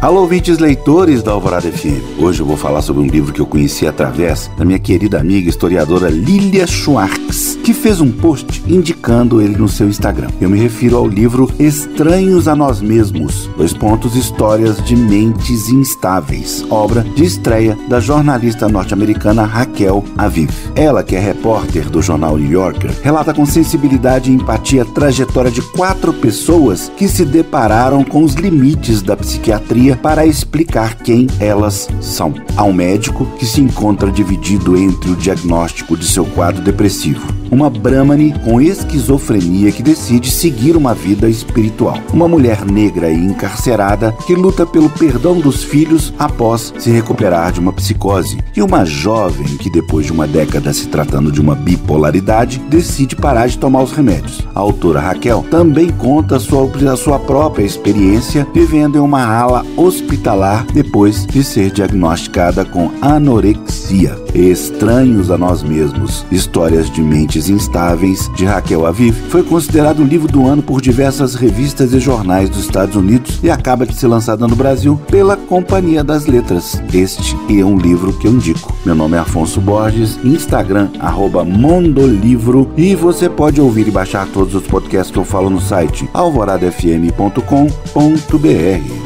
Alô, ouvintes leitores da Alvorada FM. Hoje eu vou falar sobre um livro que eu conheci através da minha querida amiga historiadora Lilia Schwartz, que fez um post indicando ele no seu Instagram. Eu me refiro ao livro Estranhos a Nós Mesmos, dois pontos Histórias de Mentes Instáveis, obra de estreia da jornalista norte-americana Raquel Aviv. Ela, que é repórter do jornal New Yorker, relata com sensibilidade e empatia a trajetória de quatro pessoas que se depararam com os limites da psiquiatria para explicar quem elas são. Há um médico que se encontra dividido entre o diagnóstico de seu quadro depressivo uma Brahmani com esquizofrenia que decide seguir uma vida espiritual. Uma mulher negra e encarcerada que luta pelo perdão dos filhos após se recuperar de uma psicose. E uma jovem que, depois de uma década se tratando de uma bipolaridade, decide parar de tomar os remédios. A autora Raquel também conta sobre a sua própria experiência vivendo em uma ala hospitalar depois de ser diagnosticada com anorexia. Estranhos a nós mesmos. Histórias de mentes Instáveis, de Raquel Aviv, foi considerado o livro do ano por diversas revistas e jornais dos Estados Unidos e acaba de ser lançado no Brasil pela Companhia das Letras. Este é um livro que eu indico. Meu nome é Afonso Borges, Instagram, arroba Mondolivro, e você pode ouvir e baixar todos os podcasts que eu falo no site alvoradafm.com.br.